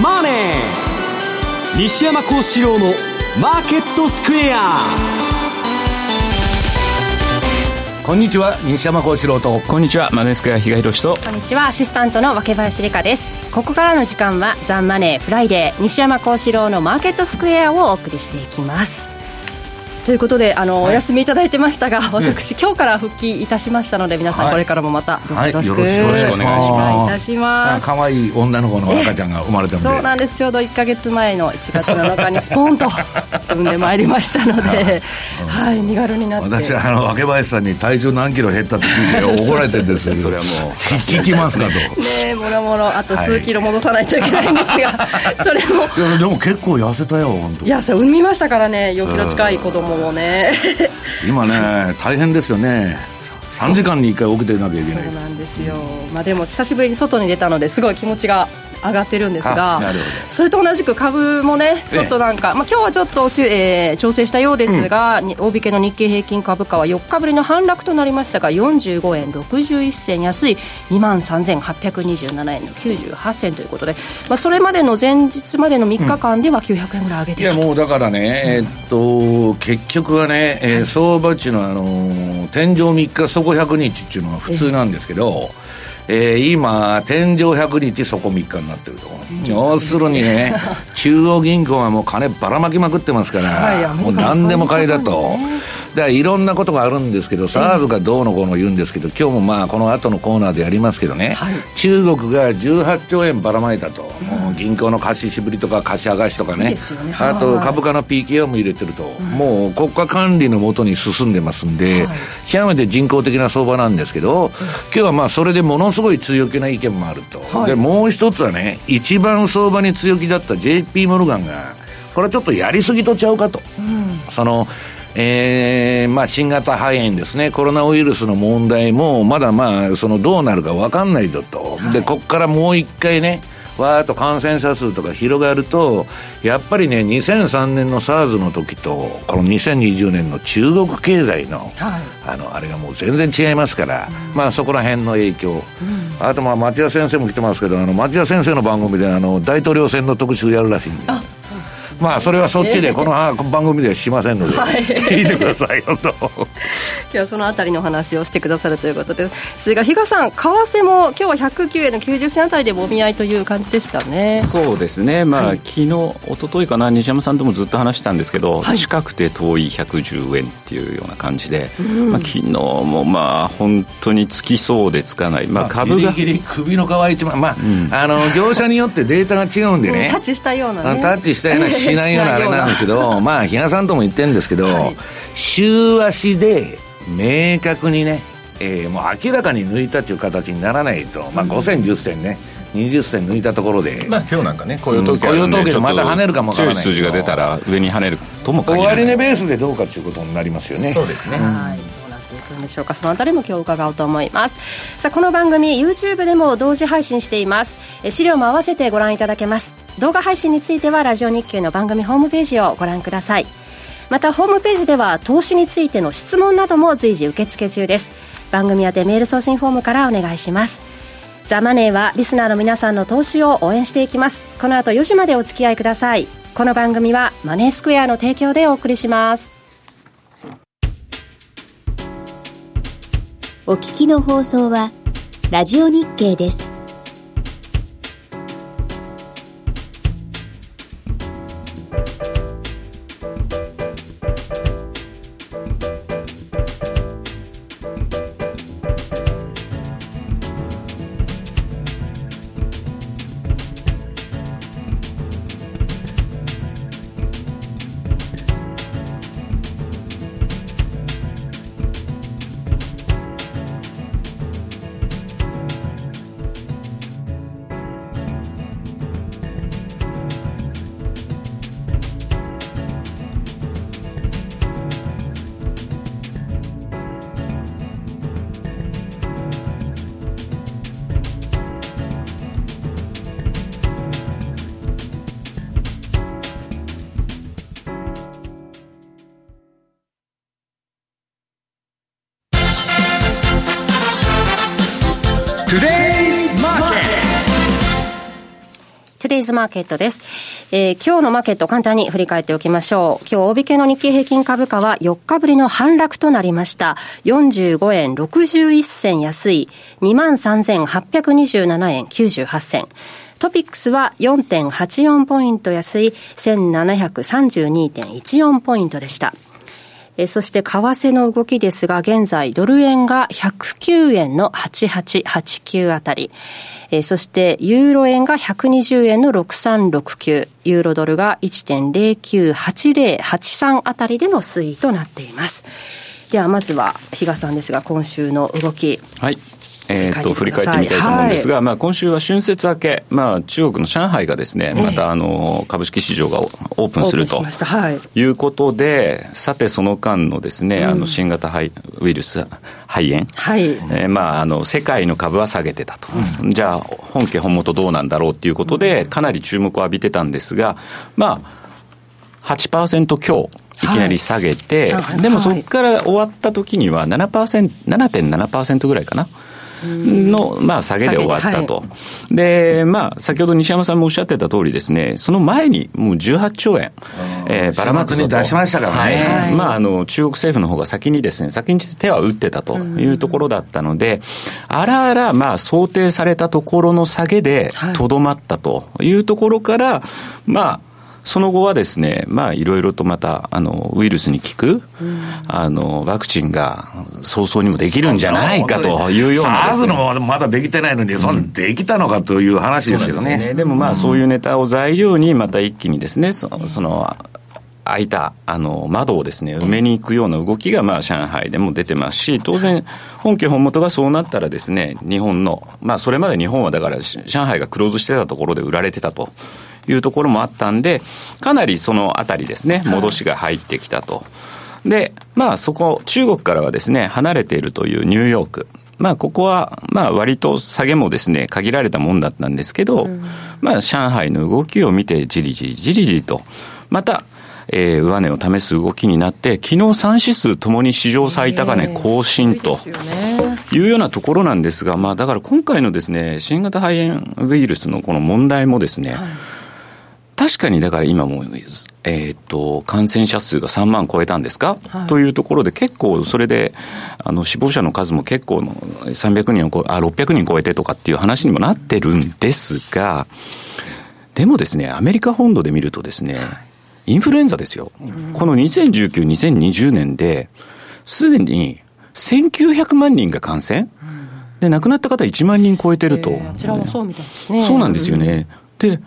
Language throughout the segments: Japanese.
マネー」西山孝四郎の「マーケットスクエア」こんにちは西山孝四郎と。こんにちはマネースクエア比嘉宏と。こんにちはアシスタントの若林理香です。ここからの時間はザ・マネーフライデー西山孝四郎のマーケットスクエアをお送りしていきますということであの、はい、お休みいただいてましたが私、今日から復帰いたしましたので皆さん、これからもまたどうぞよろしく、はい、よろしくお願いいたします。可愛い女の子の赤ちゃんが生まれたそうなんです。ちょうど1か月前の1月7日にスポンと産んでまいりましたので はい身軽になって。私あの若林さんに体重何キロ減ったって聞いて怒られてるんです それはもう聞きますかと。ねもろもろあと数キロ戻さないといけないんですが、はい、それもいやでも結構痩せたよ本当いやそれ産みましたからね4キロ近い子供もね。今ね大変ですよね。3時間に1回起きてなきゃいけない。そうなんですよ、まあ、でも久しぶりに外に出たのですごい気持ちが上がってるんですがそれと同じく株もねちょっとなんか、まあ、今日はちょっと、えー、調整したようですが、うん、大引けの日経平均株価は4日ぶりの反落となりましたが45円61銭安い2万3827円の98銭ということで、まあ、それまでの前日までの3日間では900円ぐらい上げていやもうだからね、えー、っと結局はね、えー、相場っていうのはあのー、天井3日底100日っていうのは普通なんですけど、えー、今、天井100日、そこ3日になってると、要するにね、中央銀行はもう金ばらまきまくってますから、はい、もう何でも買いだと。だからいろんなことがあるんですけど、SARS がどうのこうの言うんですけど、今日もまあこの後のコーナーでやりますけどね、はい、中国が18兆円ばらまいたと、もう銀行の貸ししぶりとか貸し剥がしとかね、ね。あと株価の PKO も入れてると、うん、もう国家管理のもとに進んでますんで、はい、極めて人工的な相場なんですけど、今日はまあそれでものすごい強気な意見もあると、はい、でもう一つはね、一番相場に強気だった JP モルガンが、これはちょっとやりすぎとちゃうかと。うん、そのえー、まあ、新型肺炎ですね、コロナウイルスの問題も、まだまあ、そのどうなるか分かんないぞと、はい、で、ここからもう一回ね、わーっと感染者数とか広がると、やっぱりね、2003年の SARS の時と、この2020年の中国経済の、はい、あの、あれがもう全然違いますから、うん、まあそこら辺の影響。うん、あとまあ町田先生も来てますけど、あの、町田先生の番組で、あの、大統領選の特集やるらしいんで。まあそれはそっちで この番組ではしませんので、聞いてくださいよと。今日はそのあたりの話をしてくださるということですが比嘉さん為替も今日は109円の90銭あたりでもみ合いという感じでしたね。そうですね。まあ、はい、昨日一昨日かな西山さんともずっと話したんですけど、はい、近くて遠い110円っていうような感じで、うん、まあ、昨日もまあ本当につきそうでつかない、まあ、株がギリギリ首の皮一番まあ、うん、あの業者によってデータが違うんでね、タッチしたような、ね、タッチしたようなしないようなあれなんですけど まあ比嘉さんとも言ってるんですけど、はい、週足で明確にね、えー、もう明らかに抜いたっていう形にならないと、まあ、5銭10銭ね、20銭抜いたところで、まあ、今日なんかね雇用統計、うん、雇用統計でまた跳ねるかもわからない。数字が出たら上に跳ねるとも限らない。終値ベースでどうかということになりますよね。そうですね、はいくんでしょうか。そのあたりも今日伺おうと思います。さあこの番組 YouTube でも同時配信しています。え資料も合わせてご覧いただけます動画配信についてはラジオ日経の番組ホームページをご覧ください。またホームページでは投資についての質問なども随時受付中です。番組宛てメール送信フォームからお願いします。ザ・マネーはリスナーの皆さんの投資を応援していきます。この後4時までお付き合いください。この番組はマネースクエアの提供でお送りします。お聞きの放送はラジオ日経です。デイズマーケットです。えー、今日のマーケット簡単に振り返っておきましょう。今日、大引けの日経平均株価は4日ぶりの反落となりました。45円61銭安い、23,827円98銭。トピックスは4.84ポイント安い1732.14ポイントでした。えそして為替の動きですが、現在ドル円が109円の8889あたり、えそしてユーロ円が120円の6369、ユーロドルが1.098083あたりでの推移となっています。ではまずは比嘉さんですが今週の動き。はい。えー、と振り返ってみたいと思うんですが、はい、まあ、今週は春節明け、まあ、中国の上海がですね、またあの株式市場がオープンするとい。うことで、さて、その間のですね、あの新型ウイルス肺炎、はい。えーまあ、あの世界の株は下げてたと、うん、じゃあ、本家本元どうなんだろうということで、かなり注目を浴びてたんですが、まあ、8%強。い。きなり下げて、はい、でもそこから終わった時には7%、7.7%ぐらいかな。の、まあ、下げで終わったと。はい、で、まあ、先ほど西山さんもおっしゃってた通りですね、その前にもう18兆円、えー、ばらまくに出しましたからね。はい、まあ、あの、中国政府の方が先にですね、先に手は打ってたというところだったので、あらあら、まあ、想定されたところの下げでとどまったというところから、まあ、その後はですね、まあ、いろいろとまた、あの、ウイルスに効く、うん、あの、ワクチンが早々にもできるんじゃないかというような、ね。SARS のまだできてないのに、そんできたのかという話ですけどね。でね。でもまあ、そういうネタを材料に、また一気にですね、そその、開いたあの窓をですね埋めに行くような動きがまあ上海でも出てますし当然本家本元がそうなったらですね日本のまあそれまで日本はだから上海がクローズしてたところで売られてたというところもあったんで、かなりそのあたりですね、戻しが入ってきたと。で、まあそこ、中国からはですね、離れているというニューヨーク。まあここは、まあ割と下げもですね、限られたもんだったんですけど、うん、まあ上海の動きを見てじりじりじりじりと、また、えー、上値を試す動きになって、昨日3指数ともに史上最高値更新というようなところなんですが、まあだから今回のですね、新型肺炎ウイルスのこの問題もですね、はい確かにだから今も、えっ、ー、と、感染者数が3万超えたんですか、はい、というところで結構それで、あの、死亡者の数も結構の300人を超え、あ、600人超えてとかっていう話にもなってるんですが、でもですね、アメリカ本土で見るとですね、インフルエンザですよ。この2019、2020年で、すでに1900万人が感染、で、亡くなった方1万人超えてると。えー、ちらもそうみたいですね。そうなんですよね。で、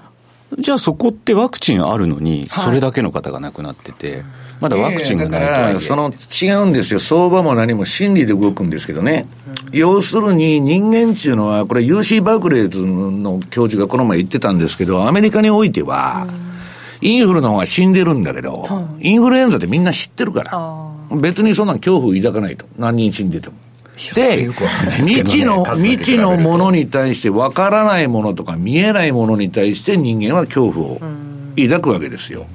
じゃあそこってワクチンあるのに、それだけの方が亡くなってて、まだワクチンがないとはいえ、その違うんですよ、相場も何も心理で動くんですけどね、要するに人間っていうのは、これ、UC バークレーズの教授がこの前言ってたんですけど、アメリカにおいては、インフルの方が死んでるんだけど、インフルエンザってみんな知ってるから、別にそんな恐怖を抱かないと、何人死んでても。で、未知の、未知のものに対して、わからないものとか見えないものに対して人間は恐怖を抱くわけですよ。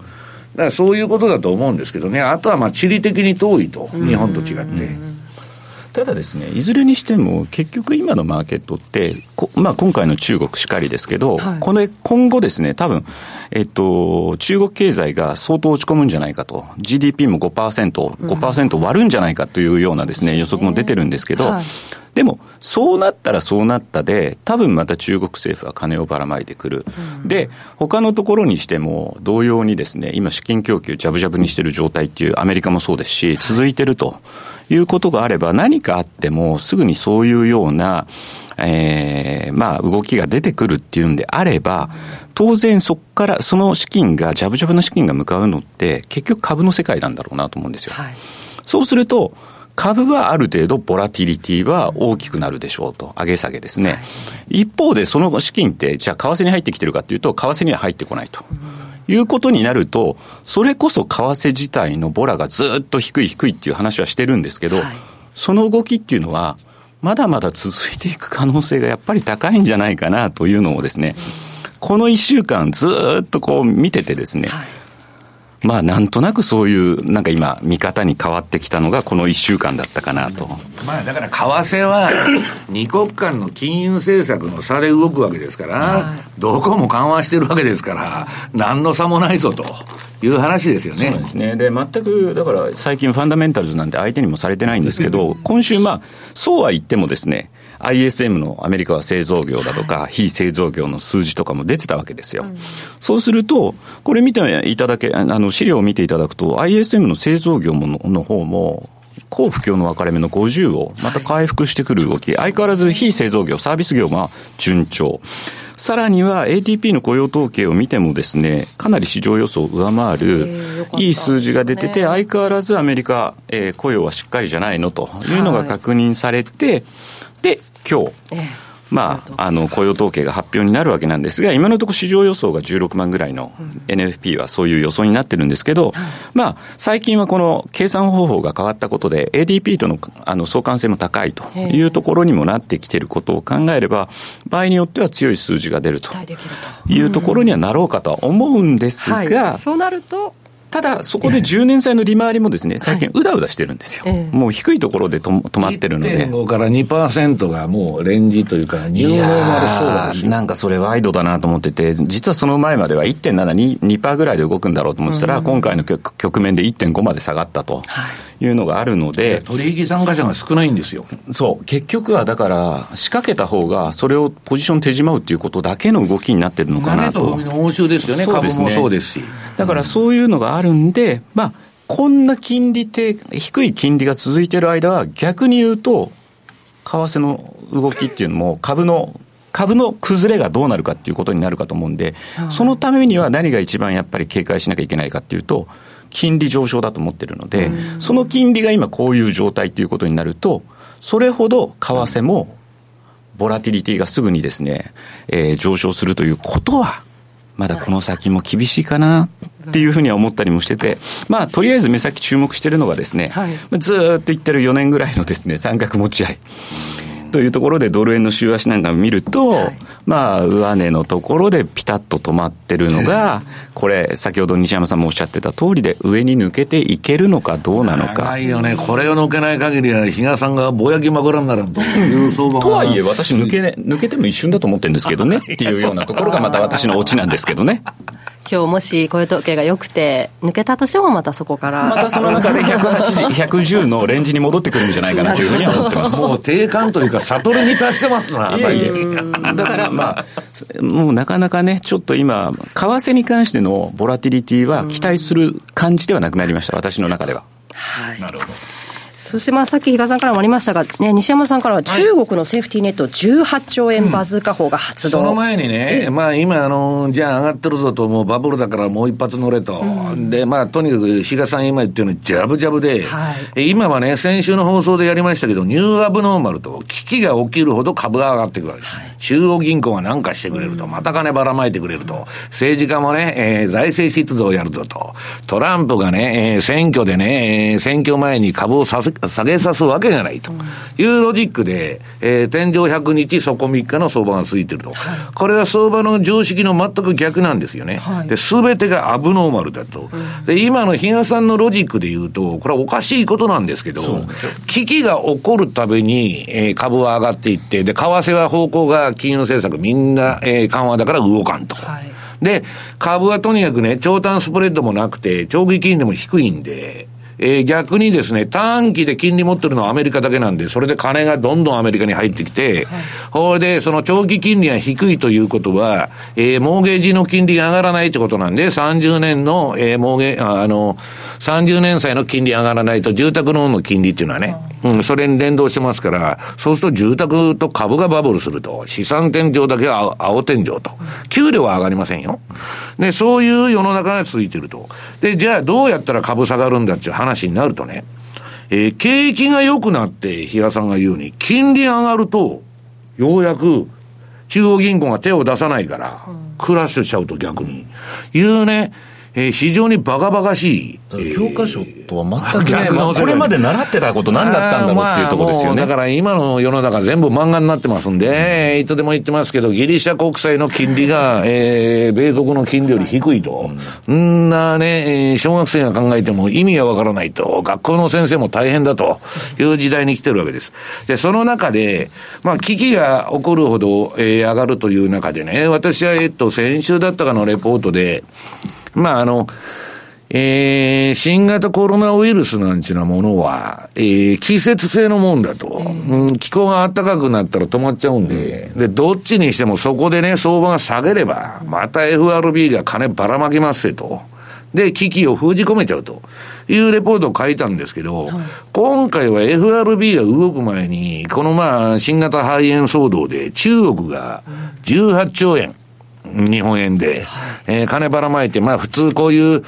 だからそういうことだと思うんですけどね。あとはまあ地理的に遠いと、日本と違って。ただですね、いずれにしても、結局今のマーケットって、まあ、今回の中国しかりですけど、はい、これ今後ですね、多分、えっと、中国経済が相当落ち込むんじゃないかと、GDP も5%、5%割るんじゃないかというようなですね、予測も出てるんですけど、はい、でも、そうなったらそうなったで、多分また中国政府は金をばらまいてくる。うん、で、他のところにしても、同様にですね、今資金供給ジャブジャブにしてる状態っていうアメリカもそうですし、続いてると。いうことがあれば、何かあっても、すぐにそういうような、えー、まあ、動きが出てくるっていうんであれば、当然そこから、その資金が、ジャブジャブの資金が向かうのって、結局株の世界なんだろうなと思うんですよ。はい、そうすると、株はある程度ボラティリティは大きくなるでしょうと。上げ下げですね。はい、一方でその資金って、じゃあ為替に入ってきてるかというと、為替には入ってこないと。いうことになると、それこそ為替自体のボラがずっと低い低いっていう話はしてるんですけど、はい、その動きっていうのは、まだまだ続いていく可能性がやっぱり高いんじゃないかなというのをですね、この1週間ずっとこう見ててですね、はいまあなんとなくそういう、なんか今、見方に変わってきたのがこの1週間だったかなと。まあだから為替は、二国間の金融政策の差で動くわけですから、どこも緩和してるわけですから、何の差もないぞと。いう話ですよね。そうですね。で、全く、だから最近ファンダメンタルズなんて相手にもされてないんですけど、今週まあ、そうは言ってもですね、ISM のアメリカは製造業だとか、非製造業の数字とかも出てたわけですよ。そうすると、これ見ていただけ、あの、資料を見ていただくと、ISM の製造業もの方も、高不況の分かれ目の50をまた回復してくる動き、相変わらず非製造業、サービス業が順調。さらには ATP の雇用統計を見てもですね、かなり市場予想を上回るいい数字が出てて、相変わらずアメリカ、えー、雇用はしっかりじゃないのというのが確認されて、で、今日、まあ、あの、雇用統計が発表になるわけなんですが、今のところ市場予想が16万ぐらいの NFP はそういう予想になってるんですけど、まあ、最近はこの計算方法が変わったことで、ADP とのあの相関性も高いというところにもなってきていることを考えれば、場合によっては強い数字が出るというところにはなろうかとは思うんですが、そうなると、ただ、そこで10年債の利回りもですね、最近うだうだしてるんですよ。はい、もう低いところでと止まってるので。1.5から2%がもうレンジというか、ニューノーマルそうだなんかそれワイドだなと思ってて、実はその前までは1.7、2%ぐらいで動くんだろうと思ってたら、うん、今回の局面で1.5まで下がったと。はいいうのがあるので。取引参加者が少ないんですよ。そう。結局はだから、仕掛けた方が、それをポジション手じまうっていうことだけの動きになってるのかなと。との応酬ですよね、株もそうですし。だからそういうのがあるんで、まあ、こんな金利低、低い金利が続いてる間は、逆に言うと、為替の動きっていうのも、株の株の崩れがどうなるかっていうことになるかと思うんで、そのためには何が一番やっぱり警戒しなきゃいけないかっていうと、金利上昇だと思ってるので、その金利が今こういう状態ということになると、それほど為替も、ボラティリティがすぐにですね、えー、上昇するということは、まだこの先も厳しいかなっていうふうには思ったりもしてて、まあ、とりあえず目先注目してるのがですね、はい、ずっと言ってる4年ぐらいのですね、三角持ち合い。というところでドル円の週足なんか見ると、はい、まあ、上値のところでピタッと止まってるのが、これ、先ほど西山さんもおっしゃってた通りで、上に抜けていけるのかどうなのか。ないよね。これを抜けない限りは、比嘉さんがぼやきまくらになるという相場とはいえ、私抜け、抜けても一瞬だと思ってるんですけどね、っていうようなところがまた私のオチなんですけどね。今日もし雇用統計が良くて、抜けたとしてもまたそこから。またその中で 180、110のレンジに戻ってくるんじゃないかなというふうには思ってます。もう定感というか、悟りに達してますな、だからまあ、もうなかなかね、ちょっと今、為替に関してのボラティリティは期待する感じではなくなりました、私の中では。はい。なるほど。そしてまあさっき比嘉さんからもありましたが、ね、西山さんからは中国のセーフティーネット18兆円バズーカ法が発動、うん、その前にね、まあ今あの、じゃあ上がってるぞと、もうバブルだからもう一発乗れと、うん、で、まあとにかく比嘉さん今言ってるのにジャブジャブで、はい、今はね、先週の放送でやりましたけど、ニューアブノーマルと危機が起きるほど株が上がっていくわけです。はい、中央銀行が何かしてくれると、また金ばらまいてくれると、政治家もね、えー、財政出動をやるぞと、トランプがね、えー、選挙でね、えー、選挙前に株を下げさすわけがないというロジックで、えー、天井100日、底3日の相場が続いてると。これは相場の常識の全く逆なんですよね。で、すべてがアブノーマルだと。で、今の比嘉さんのロジックで言うと、これはおかしいことなんですけど、危機が起こるたびに、えー、株は上がっていって、で、為替は方向が金融政策みんな、えー、緩和だから動かんと。はいで、株はとにかくね、長短スプレッドもなくて、長期金利も低いんで、えー、逆にですね、短期で金利持ってるのはアメリカだけなんで、それで金がどんどんアメリカに入ってきて、はい、ほいで、その長期金利が低いということは、えー、モーゲージの金利が上がらないってことなんで、30年の、えー、モーゲー、あの、30年債の金利上がらないと、住宅ローンの金利っていうのはね、うん、それに連動してますから、そうすると住宅と株がバブルすると、資産天井だけは青天井と、給料は上がりませんよ。で、そういう世の中が続いてると。で、じゃあどうやったら株下がるんだっていう話になるとね、えー、景気が良くなって、比嘉さんが言うように、金利上がると、ようやく、中央銀行が手を出さないから、クラッシュしちゃうと逆に。いうね、えー、非常にバカバカしい。教科書とは全く逆の、これまで習ってたこと何だったんだろうっていうところですよね。だから今の世の中全部漫画になってますんで、いつでも言ってますけど、ギリシャ国債の金利が、えー、米国の金利より低いと。うん、んなね、小学生が考えても意味がわからないと。学校の先生も大変だという時代に来てるわけです。で、その中で、まあ、危機が起こるほど、えー、上がるという中でね、私は、えっと、先週だったかのレポートで、まあ、あの、えー、新型コロナウイルスなんちなものは、えー、季節性のもんだと、うん、気候が暖かくなったら止まっちゃうんで、で、どっちにしてもそこでね、相場が下げれば、また FRB が金ばらまきますよと。で、危機を封じ込めちゃうと。いうレポートを書いたんですけど、はい、今回は FRB が動く前に、このまあ、新型肺炎騒動で中国が18兆円、日本円で、えー、金ばらまいて、まあ普通こういう、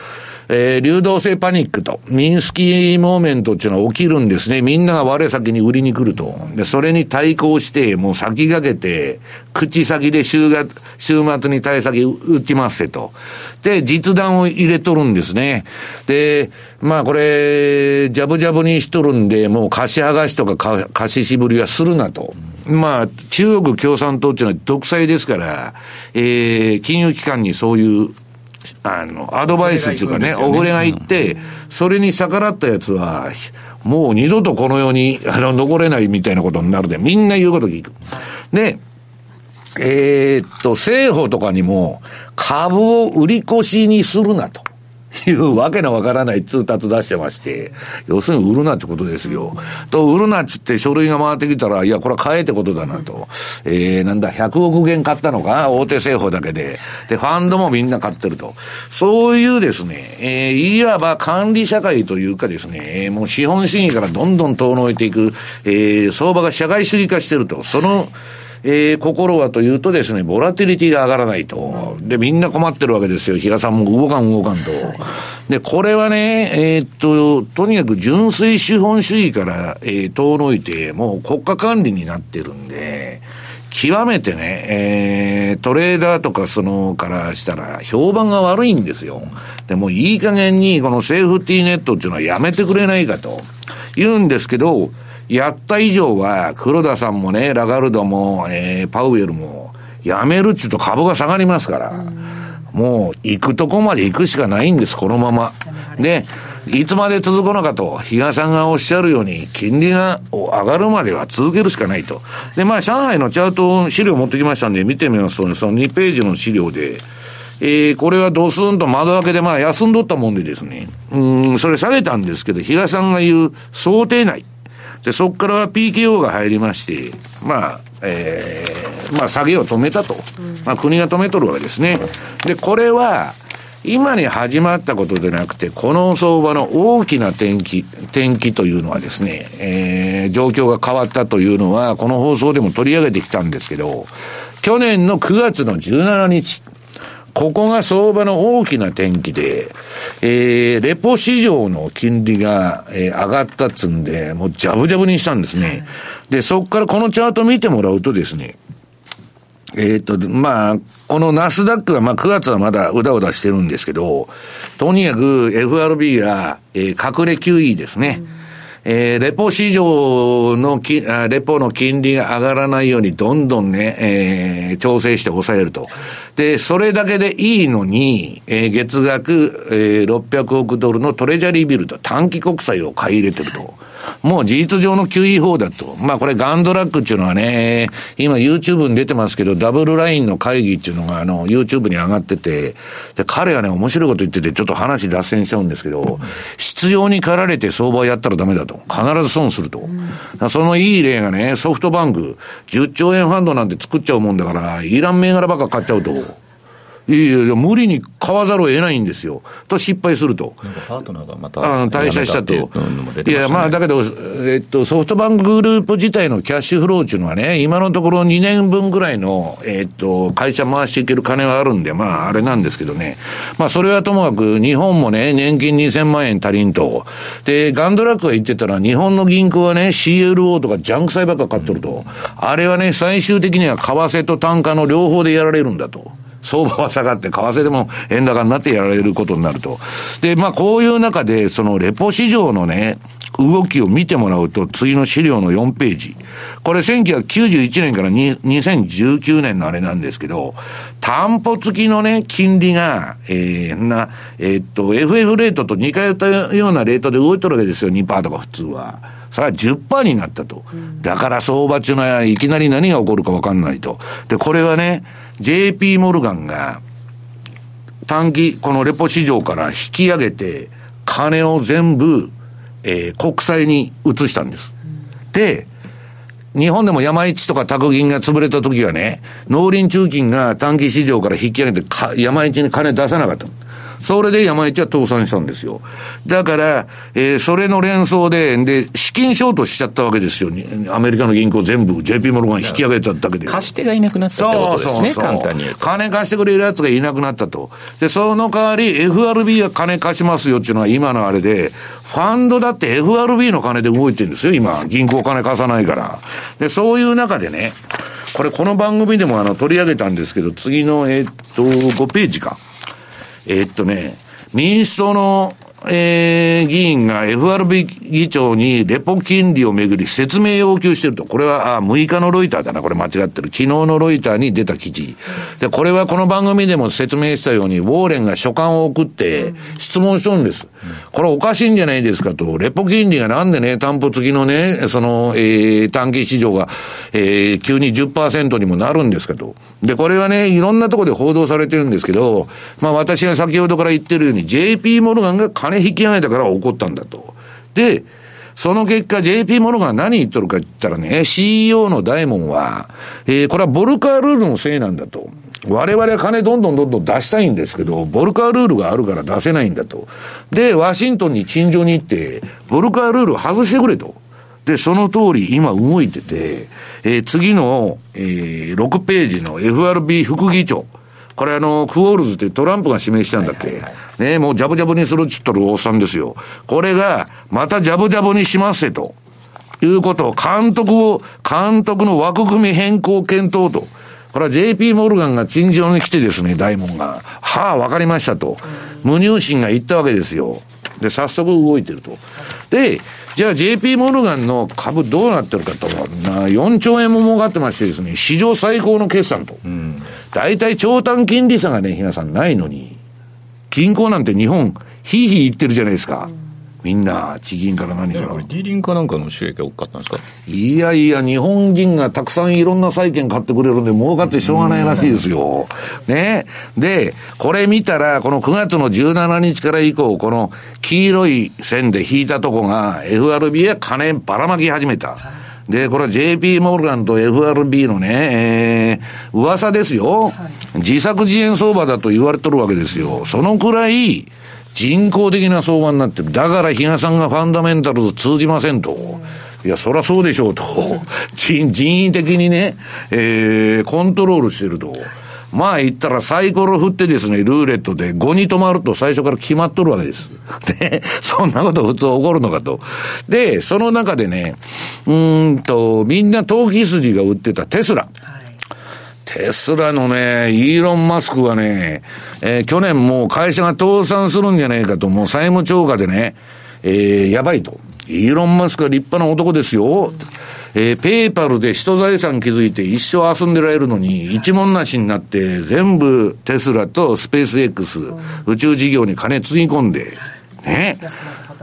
えー、流動性パニックと、ミンスキーモーメントっていうのは起きるんですね。みんなが我先に売りに来ると。で、それに対抗して、もう先駆けて、口先で週が、週末に対先打ちますせと。で、実弾を入れとるんですね。で、まあこれ、ジャブジャブにしとるんで、もう貸し剥がしとか貸ししぶりはするなと。まあ、中国共産党っていうのは独裁ですから、えー、金融機関にそういうあの、アドバイスっていうかね、お触れがいって、それに逆らったやつは、もう二度とこの世に、あの、残れないみたいなことになるで、みんな言うこと聞く。で、えー、っと、政府とかにも、株を売り越しにするなと。いうわけのわからない通達出してまして、要するに売るなってことですよ。と、売るなっつって書類が回ってきたら、いや、これは買えってことだなと。えー、なんだ、100億元買ったのか？大手製法だけで。で、ファンドもみんな買ってると。そういうですね、えー、いわば管理社会というかですね、もう資本主義からどんどん遠のいていく、えー、相場が社会主義化してると。その、えー、心はというとですね、ボラティリティが上がらないと。で、みんな困ってるわけですよ。比嘉さんも動かん動かんと。で、これはね、えー、っと、とにかく純粋資本主義から、えー、遠のいて、もう国家管理になってるんで、極めてね、えー、トレーダーとかそのからしたら評判が悪いんですよ。でもいい加減にこのセーフティーネットっていうのはやめてくれないかと言うんですけど、やった以上は、黒田さんもね、ラガルドも、えー、パウエルも、やめるっちゅうと株が下がりますから、もう、行くとこまで行くしかないんです、このまま。で、いつまで続くのかと、比嘉さんがおっしゃるように、金利が上がるまでは続けるしかないと。で、まあ、上海のチャート資料持ってきましたんで、見てみますと、ね、その2ページの資料で、えー、これはドスンと窓開けでまあ休んどったもんでですね、うん、それ下げたんですけど、比嘉さんが言う想定内。で、そこからは PKO が入りまして、まあ、えー、まあ、下げを止めたと。まあ、国が止めとるわけですね。で、これは、今に始まったことでなくて、この相場の大きな転機、転機というのはですね、えー、状況が変わったというのは、この放送でも取り上げてきたんですけど、去年の9月の17日、ここが相場の大きな転機で、えー、レポ市場の金利が、えー、上がったっつんで、もうジャブジャブにしたんですね。で、そこからこのチャート見てもらうとですね、えっ、ー、と、まあ、このナスダックは、まあ、9月はまだうだうだしてるんですけど、とにかく FRB が、えー、隠れ QE ですね。うんえー、レポ市場のき、レポの金利が上がらないようにどんどんね、えー、調整して抑えると。で、それだけでいいのに、えー、月額、えー、600億ドルのトレジャリービルと短期国債を買い入れてると。もう事実上の QE 法だと。まあこれガンドラックっていうのはね、今 YouTube に出てますけど、ダブルラインの会議っていうのがあの YouTube に上がってて、で、彼はね、面白いこと言ってて、ちょっと話脱線しちゃうんですけど、必要に駆られて相場をやったらダメだと。必ず損すると。そのいい例がね、ソフトバンク、10兆円ファンドなんて作っちゃうもんだから、いらん銘柄ばっか買っちゃうと。いやいや、無理に買わざるを得ないんですよ。と失敗すると。パートナーがまた。あ退社したと。いや、まあ、だけど、えっと、ソフトバンクグループ自体のキャッシュフローっていうのはね、今のところ2年分ぐらいの、えっと、会社回していける金はあるんで、まあ、あれなんですけどね。まあ、それはともかく、日本もね、年金2000万円足りんと。で、ガンドラックが言ってたら、日本の銀行はね、CLO とかジャンク債ばっか買っとると。あれはね、最終的には為替と単価の両方でやられるんだと。相場は下がって、為替でも円高になってやられることになると。で、まあこういう中で、そのレポ市場のね、動きを見てもらうと、次の資料の4ページ。これ1991年から2019年のあれなんですけど、担保付きのね、金利が、えー、な、えー、っと、FF レートと似通ったようなレートで動いとるわけですよ、2%とか普通は。それは10%になったと。だから相場っていうのいきなり何が起こるか分かんないと。で、これはね、JP モルガンが、短期、このレポ市場から引き上げて、金を全部、えー、国債に移したんです。で、日本でも山市とか宅銀が潰れた時はね、農林中金が短期市場から引き上げて山市に金出さなかった。それで山一は倒産したんですよ。だから、えー、それの連想で、で、資金ショートしちゃったわけですよ。アメリカの銀行全部 JP モルガン引き上げちゃっただけで。貸し手がいなくなったってことですね、そうそうそう簡単に金貸してくれる奴がいなくなったと。で、その代わり FRB は金貸しますよっていうのは今のあれで、ファンドだって FRB の金で動いてるんですよ、今。銀行金貸さないから。で、そういう中でね、これこの番組でもあの取り上げたんですけど、次の、えー、っと、5ページか。えー、っとね、民主党の、えー、議員が FRB 議長にレポ金利をめぐり説明要求してると。これは、あ、6日のロイターだな。これ間違ってる。昨日のロイターに出た記事。で、これはこの番組でも説明したように、ウォーレンが書簡を送って質問しとるんです。これおかしいんじゃないですかと。レポ金利がなんでね、担保付きのね、その、えー、短期市場が、えー、急に10%にもなるんですかと。で、これはね、いろんなところで報道されてるんですけど、まあ私が先ほどから言ってるように、JP モルガンが金引き上げたから起こったんだと。で、その結果 JP モルガン何言っとるかって言ったらね、CEO の大門は、えー、これはボルカールールのせいなんだと。我々は金どんどんどんどん出したいんですけど、ボルカールールがあるから出せないんだと。で、ワシントンに陳情に行って、ボルカールールを外してくれと。で、その通り今動いてて、えー、次の、えー、6ページの FRB 副議長。これあの、クォールズってトランプが指名したんだっけ、はいはいはい、ねもうジャブジャブにするっつったるおっさんですよ。これが、またジャブジャブにしますせと。いうことを、監督を、監督の枠組み変更検討と。これは JP モルガンが陳情に来てですね、大門が。はあ、わかりましたと。無入信が言ったわけですよ。で、早速動いてると。で、じゃあ JP モルガンの株どうなってるかと、な4兆円も儲かってましてですね、史上最高の決算と。大体長短金利差がね、皆さんないのに、銀行なんて日本、ひいひい言ってるじゃないですか。うんみんな、地銀から何から。ディーリングかなんかの収益が多かったんですか？いやいや、日本人がたくさんいろんな債券買ってくれるんで、儲かってしょうがないらしいですよ。ね。で、これ見たら、この9月の17日から以降、この黄色い線で引いたとこが、FRB へ金ばらまき始めた。で、これは JP モルガンと FRB のね、えー、噂ですよ。自作自演相場だと言われとるわけですよ。そのくらい、人工的な相場になってる。だから比嘉さんがファンダメンタルと通じませんと。いや、そりゃそうでしょうと。人人為的にね、えー、コントロールしてると。まあ言ったらサイコロ振ってですね、ルーレットで5に止まると最初から決まっとるわけです。で、そんなこと普通起こるのかと。で、その中でね、うんと、みんな投機筋が売ってたテスラ。テスラのね、イーロン・マスクはね、えー、去年もう会社が倒産するんじゃないかと、もう債務超過でね、えー、やばいと。イーロン・マスクは立派な男ですよ。えー、ペーパルで人財産築いて一生遊んでられるのに、一文なしになって、全部テスラとスペース X、宇宙事業に金つぎ込んで、ね。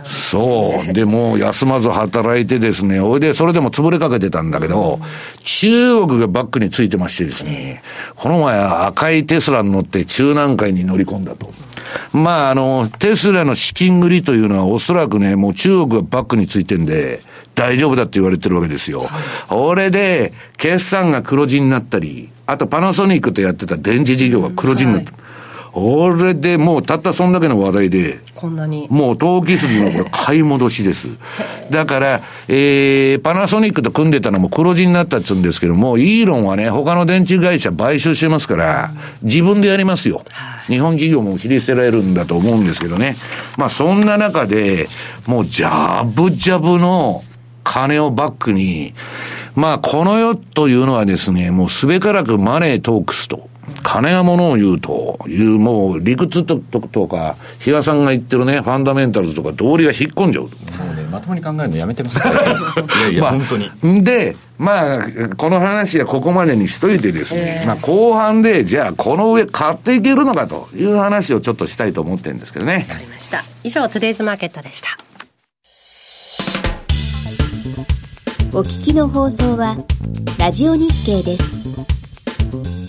そう。で、もう休まず働いてですね、おいで、それでも潰れかけてたんだけど、中国がバックについてましてですね、この前赤いテスラに乗って中南海に乗り込んだと。まあ、あの、テスラの資金繰りというのはおそらくね、もう中国がバックについてんで、大丈夫だって言われてるわけですよ。俺で、決算が黒字になったり、あとパナソニックとやってた電池事業が黒字になった。はい俺でもうたったそんだけの話題で、こんなに。もう投機筋のこれ買い戻しです。だから、えー、パナソニックと組んでたのも黒字になったっつうんですけども、イーロンはね、他の電池会社買収してますから、自分でやりますよ。日本企業も切り捨てられるんだと思うんですけどね。まあそんな中で、もうジャブジャブの金をバックに、まあこの世というのはですね、もうすべからくマネートークスと。金が物を言うという、もう理屈ととか、比嘉さんが言ってるね、ファンダメンタルズとか道理が引っ込んじゃう。もうね、まともに考えるのやめてます いやいや、まあ、本当に。で、まあ、この話はここまでにしといてですね、えー、まあ後半で、じゃあこの上買っていけるのかという話をちょっとしたいと思ってるんですけどね。わかりました。以上、トゥデイズマーケットでした。お聞きの放送は、ラジオ日経です。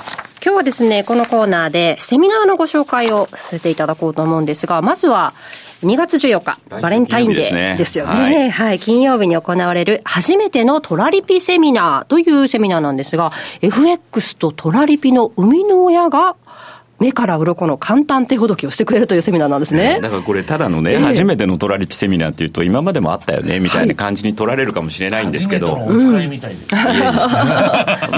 今日はですね、このコーナーでセミナーのご紹介をさせていただこうと思うんですが、まずは2月14日、バレンタインデーですよね。はい、はい。金曜日に行われる初めてのトラリピセミナーというセミナーなんですが、FX とトラリピの生みの親が目から鱗の簡単手ほどきをしてくれるというセミナーなんですね。だからこれ、ただのね、えー、初めてのトラリピセミナーっていうと、今までもあったよね、みたいな感じに取られるかもしれないんですけど。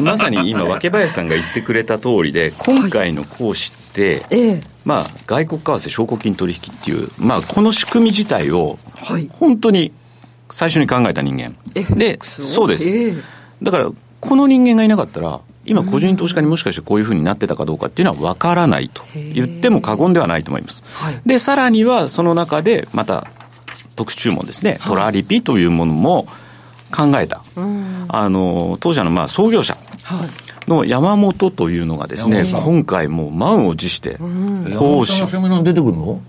まさに今、若林さんが言ってくれた通りで、今回の講師って、はい、まあ、外国為替証拠金取引っていう、まあ、この仕組み自体を、本当に最初に考えた人間。で、そうです。だから、この人間がいなかったら、今、個人投資家にもしかしてこういうふうになってたかどうかっていうのは分からないと。言っても過言ではないと思います。で、さらにはその中でまた特注文ですね、トラリピというものも考えた。あの、当社のまあ創業者。の山本というのがですね、今回もう満を持して、講師。セミナー出てくるの？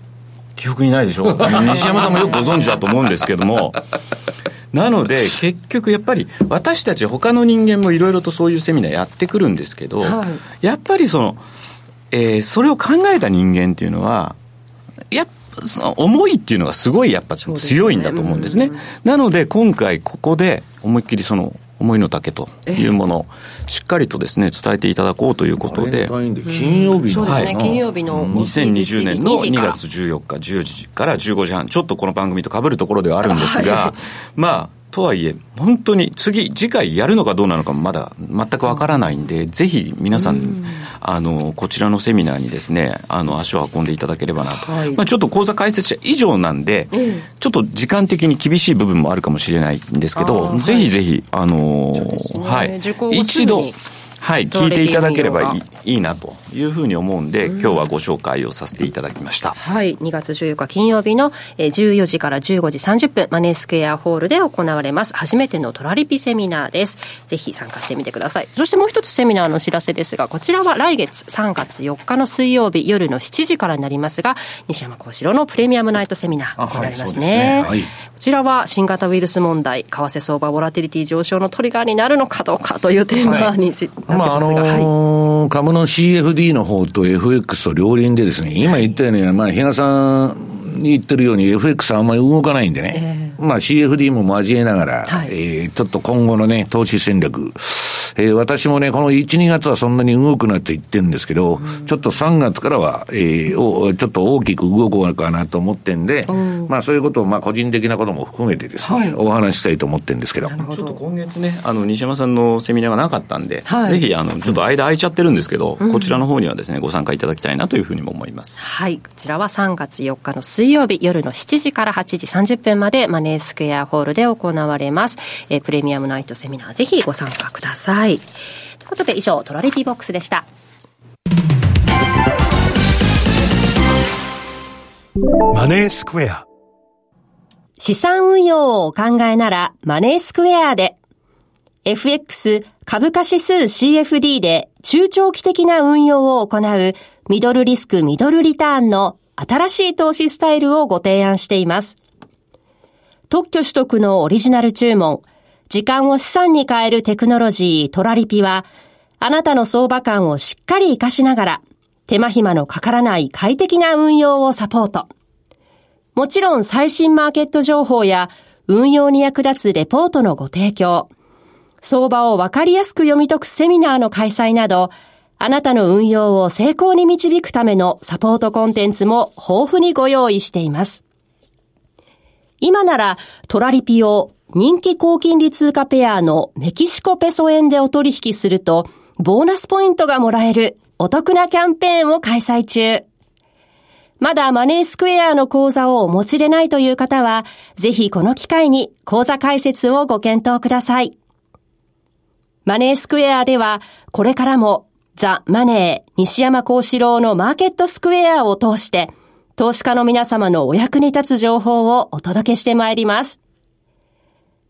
記憶にないでしょ西山さんもよくご存知だと思うんですけども、なので、結局やっぱり私たち他の人間もいろいろとそういうセミナーやってくるんですけど、はい、やっぱりその、えー、それを考えた人間っていうのは、やっぱその思いっていうのがすごいやっぱ強いんだと思うんですね。すねなので今回ここで思いっきりその思いの丈というものをしっかりとですね伝えていただこうということで。金曜日の、はい、金曜日の2020年の2月14日10時から15時半。ちょっとこの番組とかぶるところではあるんですが、まあとはいえ、本当に次、次回やるのかどうなのかまだ全くわからないんで、ぜひ皆さん、あの、こちらのセミナーにですね、あの、足を運んでいただければなと。はい、まあちょっと講座解説者以上なんで、ちょっと時間的に厳しい部分もあるかもしれないんですけど、ぜひぜひ、あのはい、一度、はい、聞いていただければいいいいなというふうに思うんで、今日はご紹介をさせていただきました。はい、2月14日金曜日の14時から15時30分、マネースクエアホールで行われます。初めてのトラリピセミナーです。ぜひ参加してみてください。そしてもう一つセミナーのお知らせですが、こちらは来月3月4日の水曜日夜の7時からになりますが、西山幸四郎のプレミアムナイトセミナーになりますね。はい、こちらは新型ウイルス問題、為替相場ボラティリティ上昇のトリガーになるのかどうかというテーマに、はいまあ、あのーはい、株の CFD の方と FX と両輪でですね、今言ったように、まあ、比嘉さんに言ってるように FX あんまり動かないんでね、えー、まあ CFD も交えながら、はい、えー、ちょっと今後のね、投資戦略、えー、私もね、この1、2月はそんなに動くなって言ってるんですけど、うん、ちょっと3月からは、えー、おちょっと大きく動こうかなと思ってんで、うん、まあそういうことを、まあ個人的なことも含めてですね、はい、お話したいと思ってるんですけど。どちょっと今月ね、あの、西山さんのセミナーがなかったんで、はい、ぜひ、あの、ちょっと間空いちゃってるんですけど、うん、こちらの方にはですね、ご参加いただきたいなというふうにも思います。はい、こちらは3月4日の水曜日夜の7時から8時30分までマネースクエアホールで行われます。えー、プレミアムナイトセミナー、ぜひご参加ください。ということで以上、トラリピーボックスでした。マネースクエア資産運用をお考えならマネースクエアで FX 株価指数 CFD で中長期的な運用を行うミドルリスクミドルリターンの新しい投資スタイルをご提案しています。特許取得のオリジナル注文、時間を資産に変えるテクノロジートラリピは、あなたの相場感をしっかり活かしながら、手間暇のかからない快適な運用をサポート。もちろん最新マーケット情報や運用に役立つレポートのご提供、相場をわかりやすく読み解くセミナーの開催など、あなたの運用を成功に導くためのサポートコンテンツも豊富にご用意しています。今ならトラリピを人気高金利通貨ペアのメキシコペソ円でお取引すると、ボーナスポイントがもらえるお得なキャンペーンを開催中。まだマネースクエアの口座をお持ちでないという方は、ぜひこの機会に口座開設をご検討ください。マネースクエアでは、これからもザ・マネー西山幸四郎のマーケットスクエアを通して、投資家の皆様のお役に立つ情報をお届けしてまいります。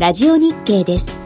ラジオ日経です。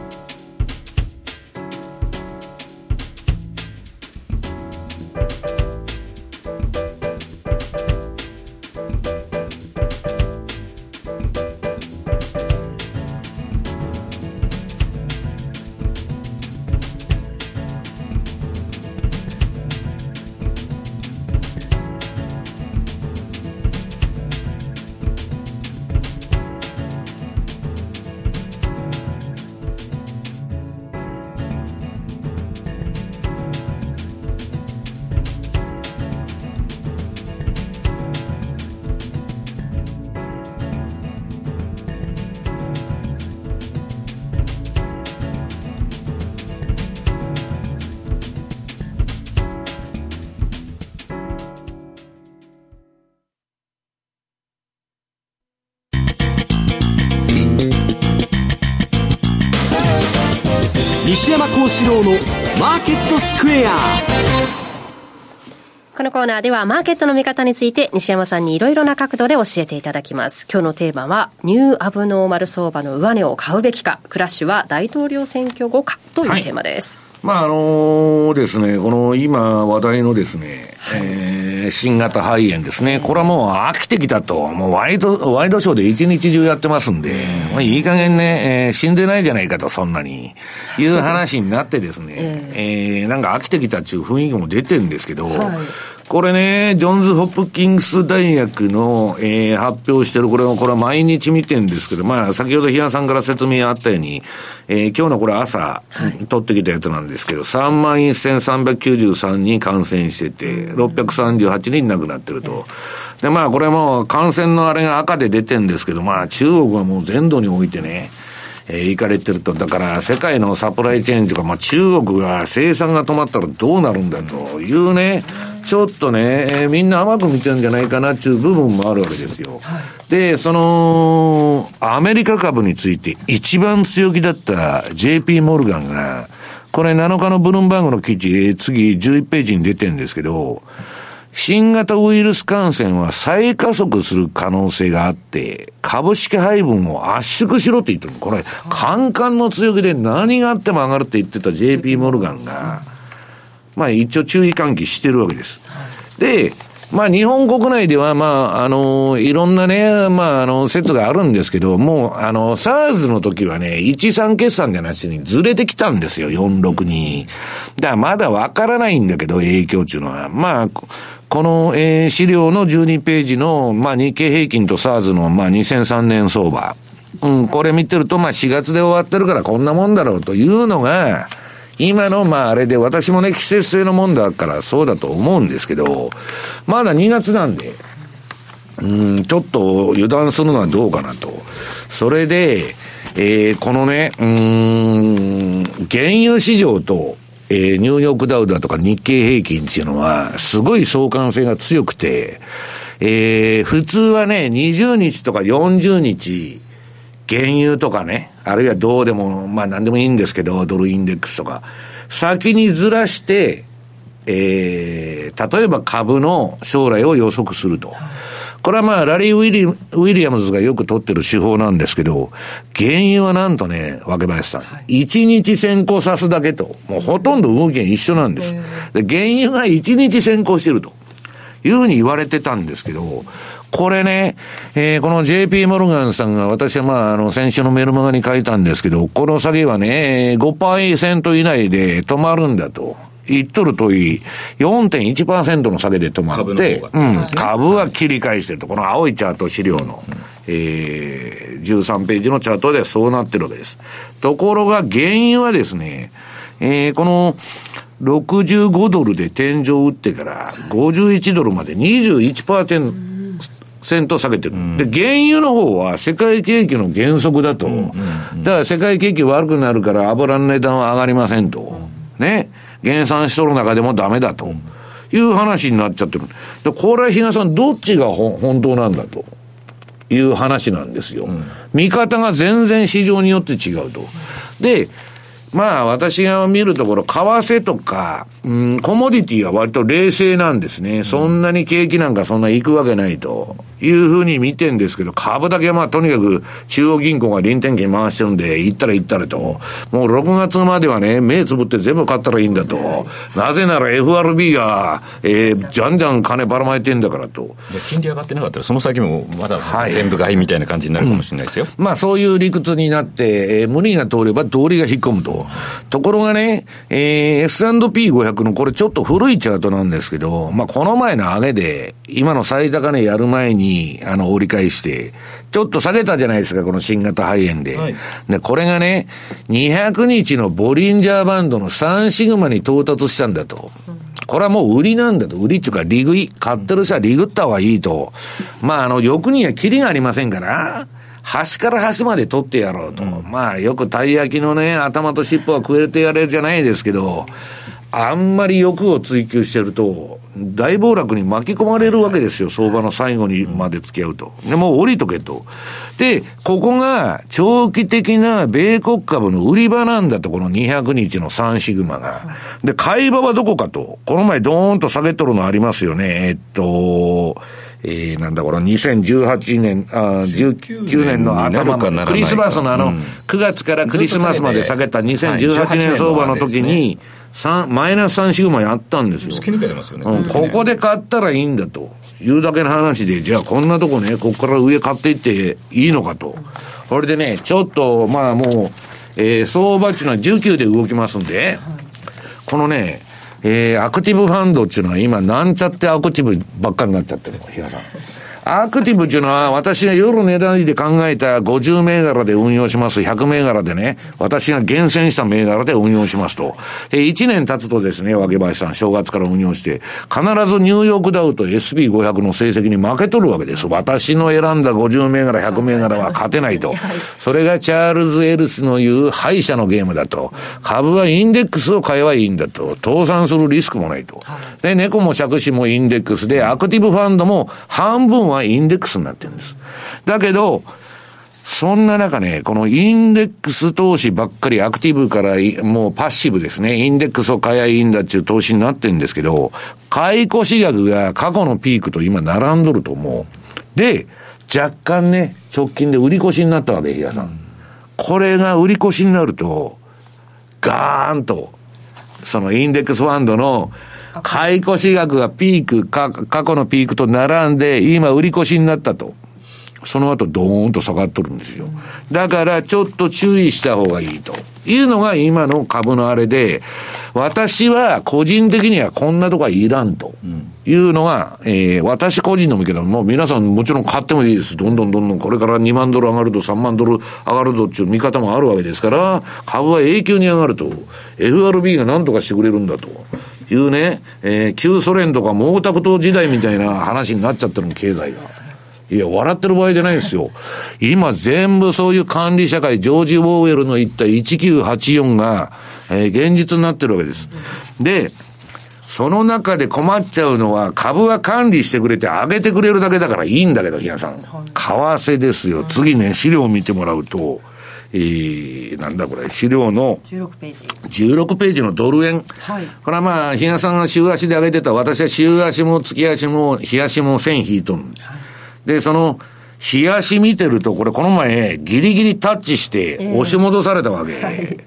西山幸四郎のマーケットスクエアこのコーナーではマーケットの見方について西山さんにいろいろな角度で教えていただきます。今日のテーマはニューアブノーマル相場の上値を買うべきか、クラッシュは大統領選挙後かというテーマです。はいまああのですね、この今話題のですね、はい、えー、新型肺炎ですね、これはもう飽きてきたと、もうワイド、ワイドショーで一日中やってますんで、まあ、いい加減ね、えー、死んでないじゃないかと、そんなに、いう話になってですね、えー、なんか飽きてきたっていう雰囲気も出てるんですけど、はいこれね、ジョンズ・ホップキングス大学の、えー、発表してる、これは、これは毎日見てるんですけど、まあ、先ほど比嘉さんから説明あったように、えー、今日のこれ朝、はい、取ってきたやつなんですけど、3万1393人感染してて、638人亡くなってると。で、まあ、これも感染のあれが赤で出てるんですけど、まあ、中国はもう全土においてね、えー、行かれてると。だから世界のサプライチェーンとか、まあ中国が生産が止まったらどうなるんだというね、ちょっとね、えー、みんな甘く見てるんじゃないかなっていう部分もあるわけですよ。はい、で、その、アメリカ株について一番強気だった JP モルガンが、これ7日のブルームバーグの記事、次11ページに出てるんですけど、新型ウイルス感染は再加速する可能性があって、株式配分を圧縮しろって言ってるこれ、カンカンの強気で何があっても上がるって言ってた JP モルガンが、まあ一応注意喚起してるわけです。で、まあ日本国内ではまああの、いろんなね、まああの説があるんですけど、もうあの、SARS の時はね、13決算じゃなしにずれてきたんですよ、462。だからまだわからないんだけど、影響っていうのは。まあ、この、えー、資料の12ページの、まあ、日経平均と SARS の、まあ、2003年相場。うん、これ見てると、まあ、4月で終わってるからこんなもんだろうというのが、今の、まああれで、私もね、季節性のもんだからそうだと思うんですけど、まだ2月なんで、うん、ちょっと油断するのはどうかなと。それで、えー、このね、うん、原油市場と、えー、ニューヨークダウだとか日経平均っていうのは、すごい相関性が強くて、えー、普通はね、20日とか40日、原油とかね、あるいはどうでも、まあ何でもいいんですけど、ドルインデックスとか、先にずらして、えー、例えば株の将来を予測すると。これはまあ、ラリー・ウィリ・ウィリアムズがよく取ってる手法なんですけど、原油はなんとね、若林さん、1日先行さすだけと、もうほとんど動きが一緒なんです。で原油が1日先行してると。いうふうに言われてたんですけど、これね、えー、この JP モルガンさんが、私はまあ、あの、先週のメルマガに書いたんですけど、この下げはね、5%以内で止まるんだと。言っとるといい、4.1%の下げで止まって、株,ね、うん、株は切り返してると、この青いチャート資料の、えー、13ページのチャートではそうなってるわけです。ところが原因はですね、えー、この、65ドルで天井打ってから、51ドルまで21%、うん戦と下げてる。で、原油の方は世界景気の減速だと。だから世界景気悪くなるから油の値段は上がりませんと。ね。減産しとる中でもダメだと。いう話になっちゃってる。で、高麗比嘉さん、どっちが本当なんだと。いう話なんですよ。見方が全然市場によって違うと。で、まあ私が見るところ、為替とか、うん、コモディティは割と冷静なんですね。そんなに景気なんかそんな行くわけないというふうに見てんですけど、株だけはまあとにかく中央銀行が臨転機回してるんで、行ったら行ったらと。もう6月まではね、目つぶって全部買ったらいいんだと。なぜなら FRB が、えー、じゃんじゃん金ばらまいてんだからと。金利上がってなかったら、その先もまだ全部買いみたいな感じになるかもしれないですよ。うん、まあそういう理屈になって、えー、無理が通れば通りが引っ込むと。ところがね、えー、S&P500 のこれちょっと古いチャートなんですけど、まあ、この前の上げで、今の最高値やる前に、あの、折り返して、ちょっと下げたじゃないですか、この新型肺炎で。はい、で、これがね、200日のボリンジャーバンドの3シグマに到達したんだと。これはもう売りなんだと。売りっていうか、利食い。買ってる人は利食った方がいいと。まあ、あの、欲にはキリがありませんから、端から端まで取ってやろうと。うん、まあ、よくたい焼きのね、頭と尻尾は食えてやれじゃないですけど、あんまり欲を追求してると、大暴落に巻き込まれるわけですよ、相場の最後にまで付き合うと。で、もう降りとけと。で、ここが長期的な米国株の売り場なんだと、この200日の3シグマが。で、買い場はどこかと。この前ドーンと下げとるのありますよね。えっと、えー、なんだこの2018年、あ19年の頭まで、クリスマスのあの、9月からクリスマスまで下げた2018年相場の時に、マイナス3シグマやったんですよ。突き抜けてますよね。うん、ここで買ったらいいんだというだけの話で、じゃあこんなとこね、ここから上買っていっていいのかと。これでね、ちょっと、まあもう、えー、相場っていうのは19で動きますんで、このね、えー、アクティブファンドっていうのは今、なんちゃってアクティブばっかりになっちゃってる、比嘉さん。アクティブっていうのは、私が夜値段で考えた50銘柄で運用します、100銘柄でね、私が厳選した銘柄で運用しますと。で、1年経つとですね、脇林さん、正月から運用して、必ずニューヨークダウと SB500 の成績に負けとるわけです。私の選んだ50銘柄、100銘柄は勝てないと。それがチャールズ・エルスの言う敗者のゲームだと。株はインデックスを買えばいいんだと。倒産するリスクもないと。で、猫も借子もインデックスで、アクティブファンドも半分はインデックスになってるんです。だけど、そんな中ね、このインデックス投資ばっかりアクティブからもうパッシブですね。インデックスを買えばいいんだっていう投資になってるんですけど、買い越し額が過去のピークと今並んどると思う。で、若干ね、直近で売り越しになったわけ、比嘉さ。ん、これが売り越しになると、ガーンと、そのインデックスファンドの買い越し額がピーク、過去のピークと並んで、今売り越しになったと。その後ドーンと下がっとるんですよ。だからちょっと注意した方がいいというのが今の株のあれで、私は個人的にはこんなとこはいらんというのが、えー、私個人のもけど、もう皆さんもちろん買ってもいいです。どんどんどんどんこれから2万ドル上がると3万ドル上がるとっていう見方もあるわけですから、株は永久に上がると。FRB が何とかしてくれるんだと。いうね、えー、旧ソ連とか毛沢東時代みたいな話になっちゃってるの、経済が。いや、笑ってる場合じゃないですよ。今全部そういう管理社会、ジョージ・ウォーウェルの言った1984が、えー、現実になってるわけです。で、その中で困っちゃうのは、株は管理してくれて上げてくれるだけだからいいんだけど、ひやさん。為替ですよ。次ね、資料を見てもらうと、えー、なんだこれ、資料の16ページ。16ページのドル円。はい。これはまあ、日嘉さんが週足で上げてた、私は週足も月足も、日足も線引いとる。はい、で、その、日足見てると、これこの前、ギリギリタッチして、押し戻されたわけ。えーはい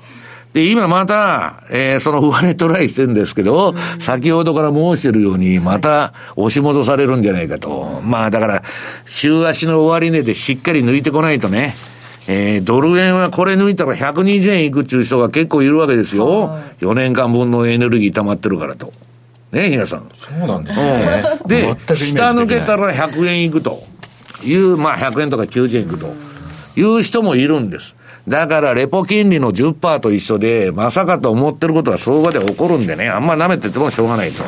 で、今また、えー、その上値トライしてるんですけど、うん、先ほどから申してるように、また押し戻されるんじゃないかと。まあだから、週足の終値でしっかり抜いてこないとね、えー、ドル円はこれ抜いたら120円いくっていう人が結構いるわけですよ。はい、4年間分のエネルギー溜まってるからと。ね、皆さん。そうなんですね。うん、で、下抜けたら100円いくという、まあ100円とか90円いくという人もいるんです。だからレポ金利の10%と一緒で、まさかと思ってることは相場で起こるんでね、あんま舐めててもしょうがないと。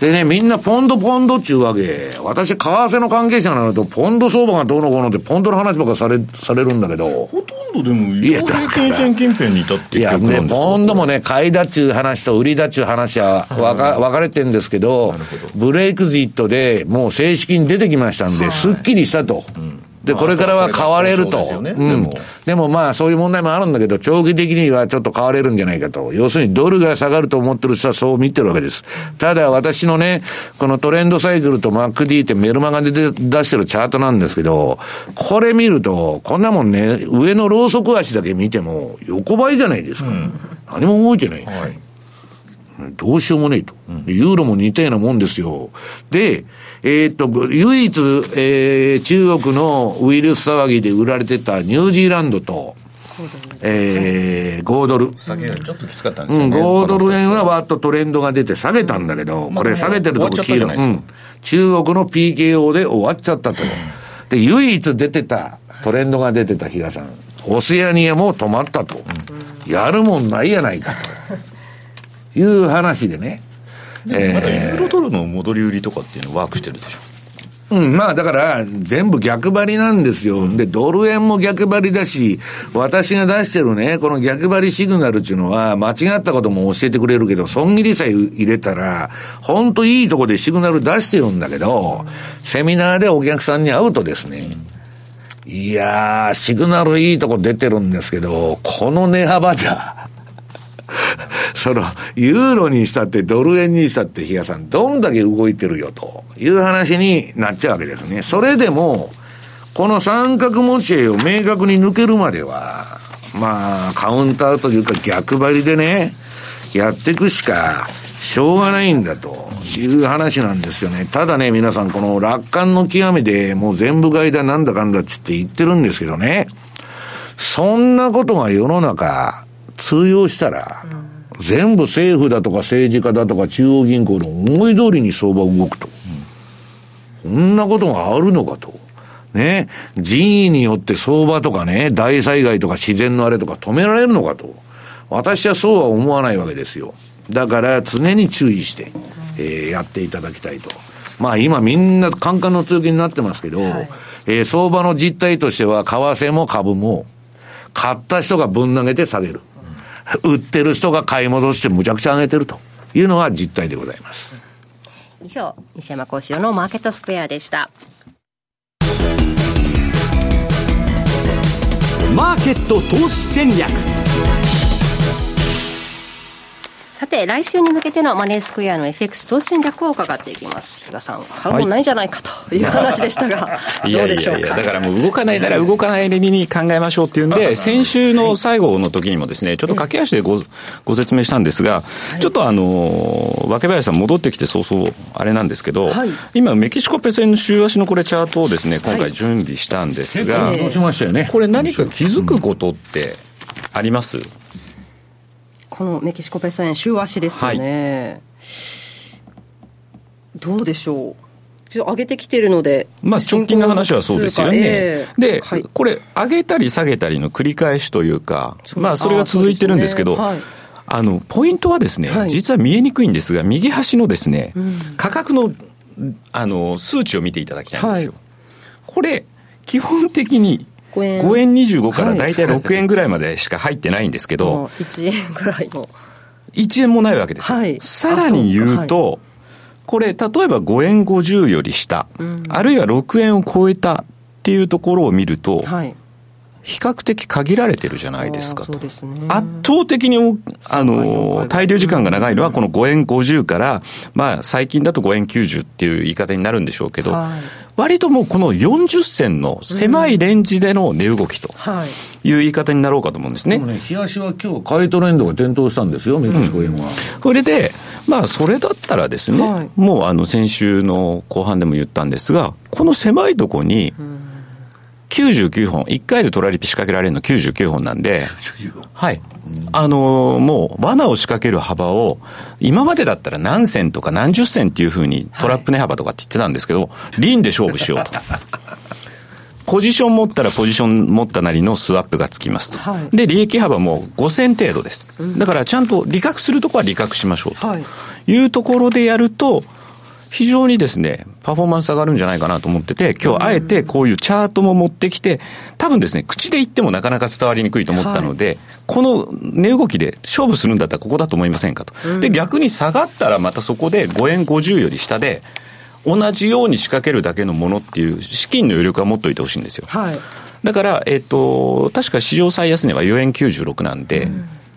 でね、みんなポンドポンドっちゅうわけ。私、為替の関係者になると、ポンド相場がどうのこうのって、ポンドの話ばっかされ、されるんだけど。ほとんどでも、いや、平均線近辺にいたっていや、ね、ポンドもね、買いだっちゅう話と売りだっちゅう話は分か、分かれてるんですけど、ブレイクジットでもう正式に出てきましたんで、すっきりしたと。うんで、これからは変われると。うん。でもまあ、そういう問題もあるんだけど、長期的にはちょっと変われるんじゃないかと。要するに、ドルが下がると思ってる人はそう見てるわけです。ただ、私のね、このトレンドサイクルと MacD ってメルマガで出してるチャートなんですけど、これ見ると、こんなもんね、上のローソク足だけ見ても、横ばいじゃないですか。うん、何も動いてない。はいどうしようもねえと。ユーロも似たようなもんですよ。で、えー、っと、唯一、えー、中国のウイルス騒ぎで売られてたニュージーランドと、えー、5ドル。下げがちょっときつかったんですよね。うん、5ドル円はわっとトレンドが出て下げたんだけど、これ下げてるとこ黄色。うん。中国の PKO で終わっちゃったと。で、唯一出てた、トレンドが出てた比嘉さん。オセアニアも止まったと。やるもんないやないかと。いう話でね。まだユーロドルの戻り売りとかっていうのはワークしてるでしょうん、まあだから、全部逆張りなんですよ。で、ドル円も逆張りだし、私が出してるね、この逆張りシグナルっていうのは、間違ったことも教えてくれるけど、損切りさえ入れたら、本当いいとこでシグナル出してるんだけど、セミナーでお客さんに会うとですね、いやー、シグナルいいとこ出てるんですけど、この値幅じゃ、その、ユーロにしたってドル円にしたって、比嘉さん、どんだけ動いてるよという話になっちゃうわけですね。それでも、この三角持ち合を明確に抜けるまでは、まあ、カウンターというか逆張りでね、やっていくしか、しょうがないんだという話なんですよね。ただね、皆さん、この楽観の極みでもう全部買いだなんだかんだっつって言ってるんですけどね。そんなことが世の中通用したら、全部政府だとか政治家だとか中央銀行の思い通りに相場動くと。こんなことがあるのかと。ね。人為によって相場とかね、大災害とか自然のあれとか止められるのかと。私はそうは思わないわけですよ。だから常に注意して、えー、やっていただきたいと。まあ今みんなカンカンの通勤になってますけど、はい、えー、相場の実態としては為替も株も買った人がぶん投げて下げる。売ってる人が買い戻してむちゃくちゃ上げてるというのが実態でございます。以上、西山幸四郎のマーケットスクエアでした。マーケット投資戦略さて、来週に向けてのマネースクエアの FX 投資戦略を伺っていきます。比嘉さん、買うもんないんじゃないかという話でしたが、はい、どうでしょうか？いやいやいやだからもう動かないなら動かないでに考えましょうっていうんで、先週の最後の時にもですね、ちょっと駆け足でごご説明したんですが、ちょっとあの、若林さん戻ってきて早々、あれなんですけど、はい、今、メキシコペセンの週足のこれチャートをですね、今回準備したんですが、はい、しましたよね。これ何か気づくことってあります、このメキシコペソ円週足ですよね、どうでしょう。上げてきてるので、まあ、直近の話はそうですよね。えーで、はい。これ、上げたり下げたりの繰り返しというか、まあ、それが続いてるんですけど、あーそうですね。あの、ポイントはですね、はい。実は見えにくいんですが、右端のですね、価格の、あの、数値を見ていただきたいんですよ。はい。これ、基本的に、5円。5円25からはい。大体6円ぐらいまでしか入ってないんですけど、もう1円ぐらいの。1円もないわけですよ。はい。さらに言うと、これ、例えば5円50より下、あるいは6円を超えたっていうところを見ると、はい比較的限られてるじゃないですかと。圧倒的におあのか滞留時間が長いのはこの5円50から、まあ最近だと5円90っていう言い方になるんでしょうけど、はい。割ともうこの40銭の狭いレンジでの値動きとはい。いう言い方になろうかと思うんですね。でもね、冷やしは今日買いトレンドが点灯したんですよ、メキシコ円は。それで、まあ、それだったらですね、はい。もうあの先週の後半でも言ったんですが、この狭いとこに、99本、1回でトラリピ仕掛けられるの99本なんで、はい。あのーもう罠を仕掛ける幅を、今までだったら何銭とか何十銭っていうふうにトラップ値幅とかって言ってたんですけど、リンで勝負しようと。ポジション持ったらポジション持ったなりのスワップがつきますと。はいで、利益幅も5000程度です。だからちゃんと利確するとこは利確しましょうと。はいいうところでやると、非常にですね、パフォーマンス上がるんじゃないかなと思ってて、今日あえてこういうチャートも持ってきて、多分ですね、口で言ってもなかなか伝わりにくいと思ったので、この値動きで勝負するんだったらここだと思いませんかと。で、逆に下がったらまたそこで5円50より下で、同じように仕掛けるだけのものっていう資金の余力は持っといてほしいんですよ。はい。だから、えっ、と、確か市場最安値は4円96なんで、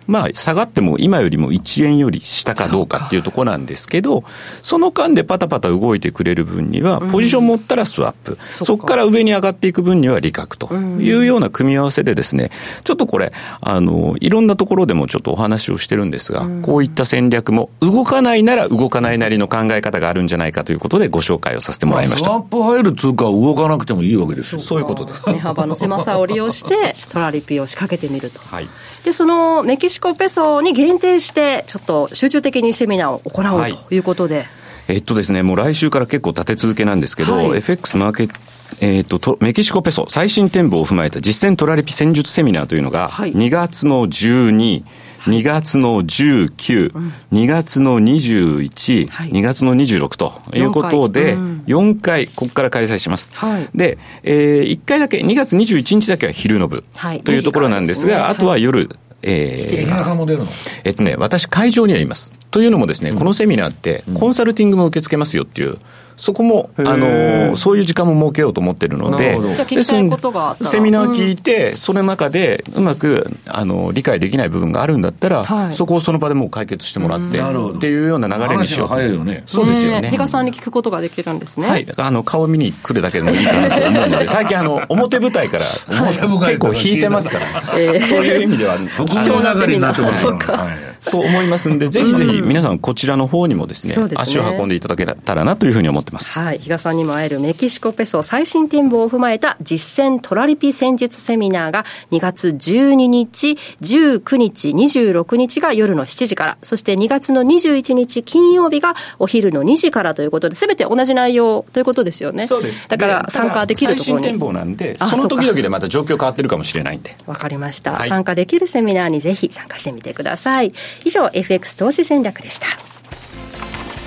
まあ、下がっても今よりも1円より下かどうかっていうところなんですけど、その間でパタパタ動いてくれる分には、ポジション持ったらスワップ、そこから上に上がっていく分には利確というような組み合わせでですね、ちょっとこれ、あの、いろんなところでもちょっとお話をしてるんですが、こういった戦略も動かないなら動かないなりの考え方があるんじゃないかということでご紹介をさせてもらいました。スワップ入る通貨は動かなくてもいいわけですよ。そういうことです。値幅の狭さを利用してトラリピを仕掛けてみるとはい。でそのメキシコペソに限定してちょっと集中的にセミナーを行おうはい。ということで、えっとですね、もう来週から結構立て続けなんですけど、はい。FX マーケット、えっとと、メキシコペソ最新展望を踏まえた実践トラリピ戦術セミナーというのが、はい。2月の12、2月の19、2月の21、はい。2月の26ということで、四回4回、ここから開催します。はい。で、え1回だけ、2月21日だけは昼の部はい。というところなんですが、あとは夜、えー7時皆さんも出るの？えっとね、私、会場にはいます。というのもですね、このセミナーって、コンサルティングも受け付けますよっていう、そこも、あの、そういう時間も設けようと思ってるのでなるほど、じゃあ聞きたいことがあったら。セミナー聞いて、その中でうまく、あの、理解できない部分があるんだったら、はい。そこをその場でもう解決してもらって、っていうような流れにしようと。話が早いよね。そうですよね。比嘉さんに聞くことができるんですね。はい。あの、顔見に来るだけでもいいかなと思うので、最近あの、表舞台から、表舞台結構引いてますから、そういう意味では、貴重なセミナー特命係になってますそうか。はいと思いますんで、ぜひぜひ皆さんこちらの方にもですね、そうですね足を運んでいただけたらなというふうに思ってます。はい。比嘉さんにも会えるメキシコペソ最新展望を踏まえた実践トラリピ戦術セミナーが2月12日、19日、26日が夜の7時から、そして2月の21日金曜日がお昼の2時からということで、すべて同じ内容ということですよね。そうです。だから参加できるところに。最新展望なんで、あその時々でまた状況変わってるかもしれないんで。わかりました、はい参加できるセミナーにぜひ参加してみてください。以上、FX 投資戦略でした。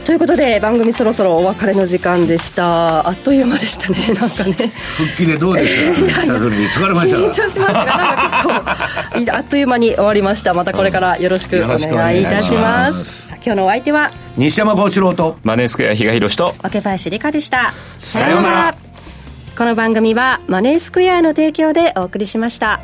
ということで番組そろそろお別れの時間でした。あっという間でしたね。なんかね。復帰でどうでした？疲れました緊張しました。がなんか結構 あっという間に終わりました。またこれからよろしくお願いいたします。今日のお相手は西山幸四郎とマネースクエア比嘉宏と、若林理香でした。さようなら。この番組はマネースクエアの提供でお送りしました